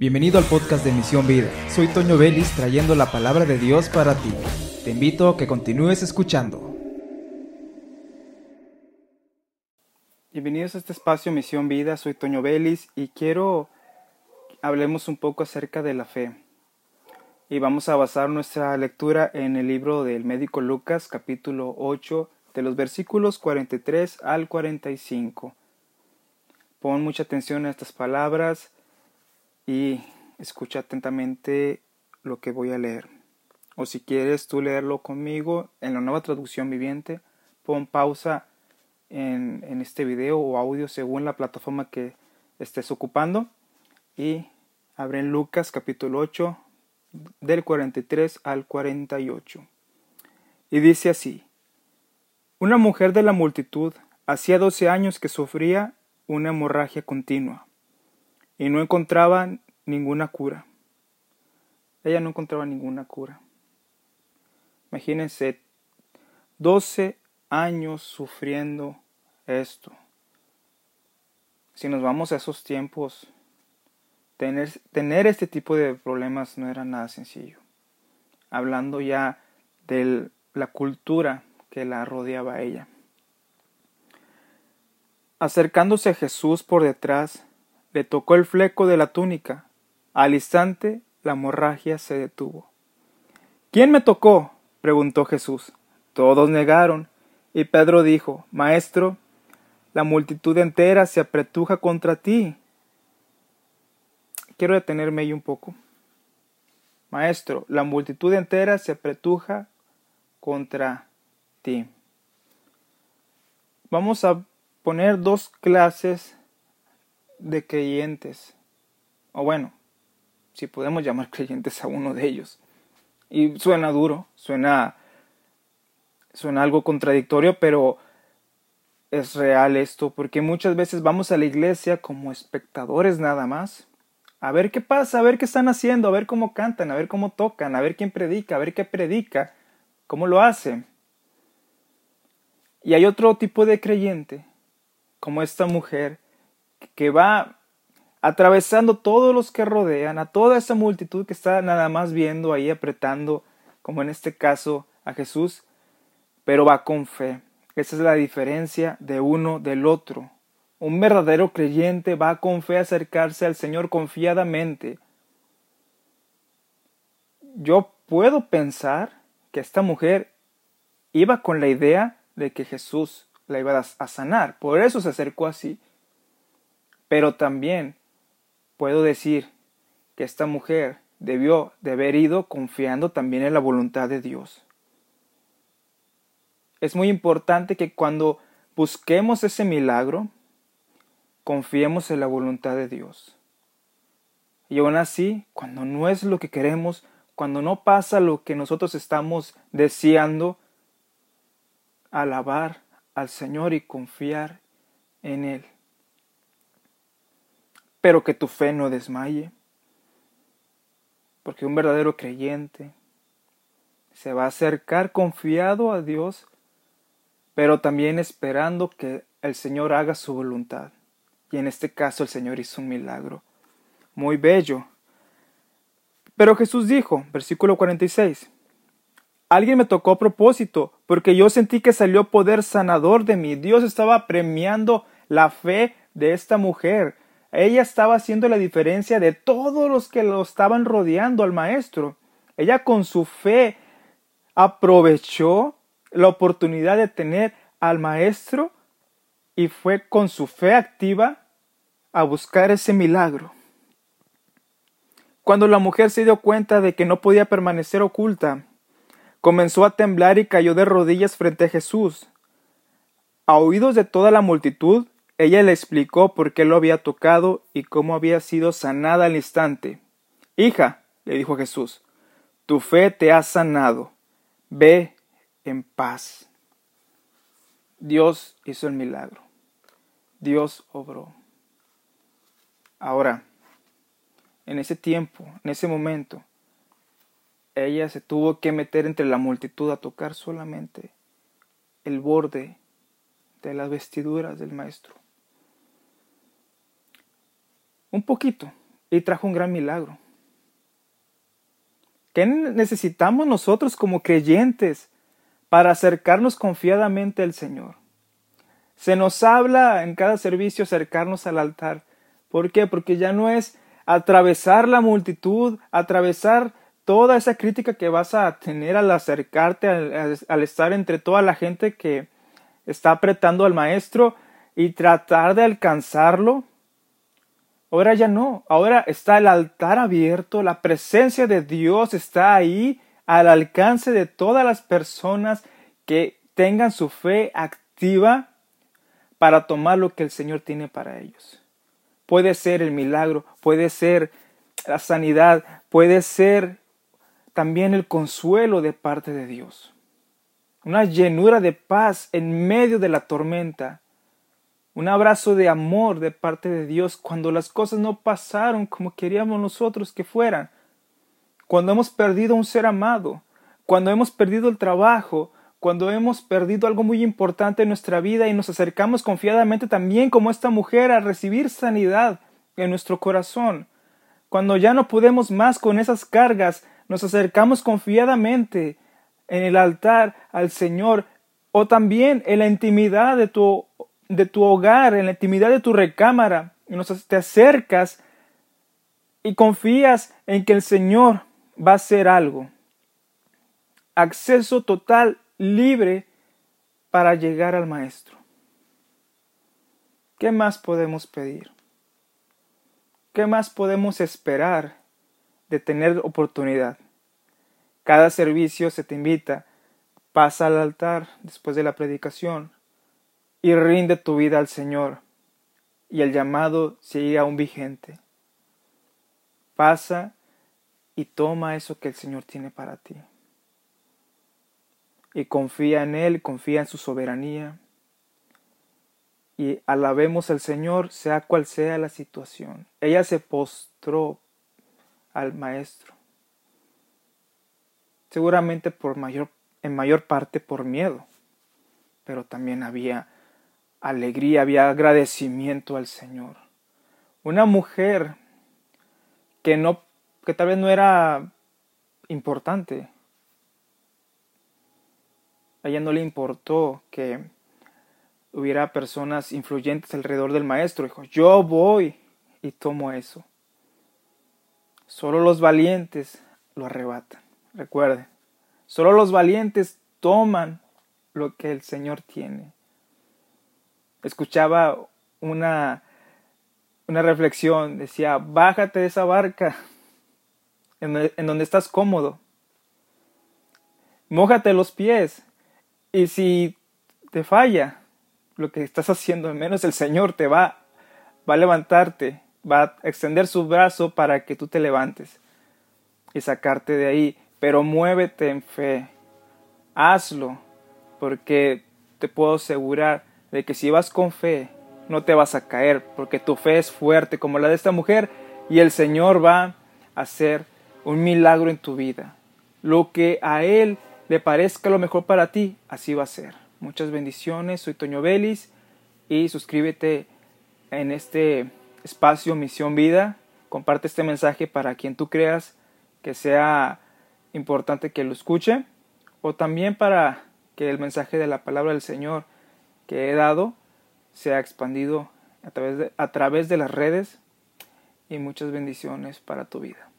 Bienvenido al podcast de Misión Vida. Soy Toño Vélez trayendo la palabra de Dios para ti. Te invito a que continúes escuchando. Bienvenidos a este espacio Misión Vida. Soy Toño Vélez y quiero hablemos un poco acerca de la fe. Y vamos a basar nuestra lectura en el libro del médico Lucas, capítulo 8, de los versículos 43 al 45. Pon mucha atención a estas palabras y escucha atentamente lo que voy a leer. O si quieres tú leerlo conmigo en la nueva traducción viviente, pon pausa en, este video o audio según la plataforma que estés ocupando y abre en Lucas capítulo 8 del 43 al 48. Y dice así, una mujer de la multitud hacía doce años que sufría una hemorragia continua y no encontraba ninguna cura. Ella no encontraba ninguna cura. Imagínense, 12 años sufriendo esto. Si nos vamos a esos tiempos, tener, tener este tipo de problemas no era nada sencillo. Hablando ya de la cultura que la rodeaba a ella. Acercándose a Jesús por detrás, le tocó el fleco de la túnica. Al instante la hemorragia se detuvo. ¿Quién me tocó? preguntó Jesús. Todos negaron, y Pedro dijo Maestro, la multitud entera se apretuja contra ti. Quiero detenerme ahí un poco. Maestro, la multitud entera se apretuja contra ti. Vamos a poner dos clases de creyentes. O bueno, si podemos llamar creyentes a uno de ellos. Y suena duro, suena suena algo contradictorio, pero es real esto, porque muchas veces vamos a la iglesia como espectadores nada más, a ver qué pasa, a ver qué están haciendo, a ver cómo cantan, a ver cómo tocan, a ver quién predica, a ver qué predica, cómo lo hace. Y hay otro tipo de creyente, como esta mujer, que va atravesando todos los que rodean, a toda esa multitud que está nada más viendo ahí apretando, como en este caso a Jesús, pero va con fe. Esa es la diferencia de uno del otro. Un verdadero creyente va con fe a acercarse al Señor confiadamente. Yo puedo pensar que esta mujer iba con la idea de que Jesús la iba a sanar, por eso se acercó así. Pero también puedo decir que esta mujer debió de haber ido confiando también en la voluntad de Dios. Es muy importante que cuando busquemos ese milagro, confiemos en la voluntad de Dios. Y aún así, cuando no es lo que queremos, cuando no pasa lo que nosotros estamos deseando, alabar al Señor y confiar en Él pero que tu fe no desmaye, porque un verdadero creyente se va a acercar confiado a Dios, pero también esperando que el Señor haga su voluntad. Y en este caso el Señor hizo un milagro muy bello. Pero Jesús dijo, versículo 46, Alguien me tocó a propósito, porque yo sentí que salió poder sanador de mí. Dios estaba premiando la fe de esta mujer. Ella estaba haciendo la diferencia de todos los que lo estaban rodeando al maestro. Ella con su fe aprovechó la oportunidad de tener al maestro y fue con su fe activa a buscar ese milagro. Cuando la mujer se dio cuenta de que no podía permanecer oculta, comenzó a temblar y cayó de rodillas frente a Jesús. A oídos de toda la multitud, ella le explicó por qué lo había tocado y cómo había sido sanada al instante. Hija, le dijo Jesús, tu fe te ha sanado. Ve en paz. Dios hizo el milagro. Dios obró. Ahora, en ese tiempo, en ese momento, ella se tuvo que meter entre la multitud a tocar solamente el borde de las vestiduras del maestro. Un poquito, y trajo un gran milagro. ¿Qué necesitamos nosotros como creyentes para acercarnos confiadamente al Señor? Se nos habla en cada servicio acercarnos al altar. ¿Por qué? Porque ya no es atravesar la multitud, atravesar toda esa crítica que vas a tener al acercarte, al, estar entre toda la gente que está apretando al maestro y tratar de alcanzarlo. Ahora ya no, ahora está el altar abierto, la presencia de Dios está ahí al alcance de todas las personas que tengan su fe activa para tomar lo que el Señor tiene para ellos. Puede ser el milagro, puede ser la sanidad, puede ser también el consuelo de parte de Dios. Una llenura de paz en medio de la tormenta. Un abrazo de amor de parte de Dios cuando las cosas no pasaron como queríamos nosotros que fueran. Cuando hemos perdido un ser amado, cuando hemos perdido el trabajo, cuando hemos perdido algo muy importante en nuestra vida y nos acercamos confiadamente también como esta mujer a recibir sanidad en nuestro corazón. Cuando ya no podemos más con esas cargas, nos acercamos confiadamente en el altar al Señor o también en la intimidad de tu, de tu hogar, en la intimidad de tu recámara, y nos, te acercas y confías en que el Señor va a hacer algo. Acceso total, libre para llegar al Maestro. ¿Qué más podemos pedir? ¿Qué más podemos esperar de tener oportunidad. Cada servicio se te invita, pasa al altar después de la predicación y rinde tu vida al Señor y el llamado sigue aún vigente. Pasa y toma eso que el Señor tiene para ti. Y confía en Él, confía en su soberanía. Y alabemos al Señor, sea cual sea la situación. Ella se postró al maestro. Seguramente por mayor, en mayor parte por miedo, pero también había alegría, había agradecimiento al Señor. Una mujer que no, que tal vez no era importante. A ella no le importó que hubiera personas influyentes alrededor del maestro. Dijo, yo voy y tomo eso. Solo los valientes lo arrebatan. Recuerden, solo los valientes toman lo que el Señor tiene. Escuchaba una, una reflexión, decía, bájate de esa barca en, donde estás cómodo. Mójate los pies y si te falla lo que estás haciendo, al menos el Señor te va, va a levantarte va a extender su brazo para que tú te levantes y sacarte de ahí. Pero muévete en fe. Hazlo, porque te puedo asegurar de que si vas con fe, no te vas a caer, porque tu fe es fuerte como la de esta mujer y el Señor va a hacer un milagro en tu vida. Lo que a Él le parezca lo mejor para ti, así va a ser. Muchas bendiciones, soy Toño Vélez y suscríbete en este espacio Misión Vida. Comparte este mensaje para quien tú creas que sea importante que lo escuche o también para que el mensaje de la palabra del Señor que he dado sea expandido a través de, a través de las redes y muchas bendiciones para tu vida.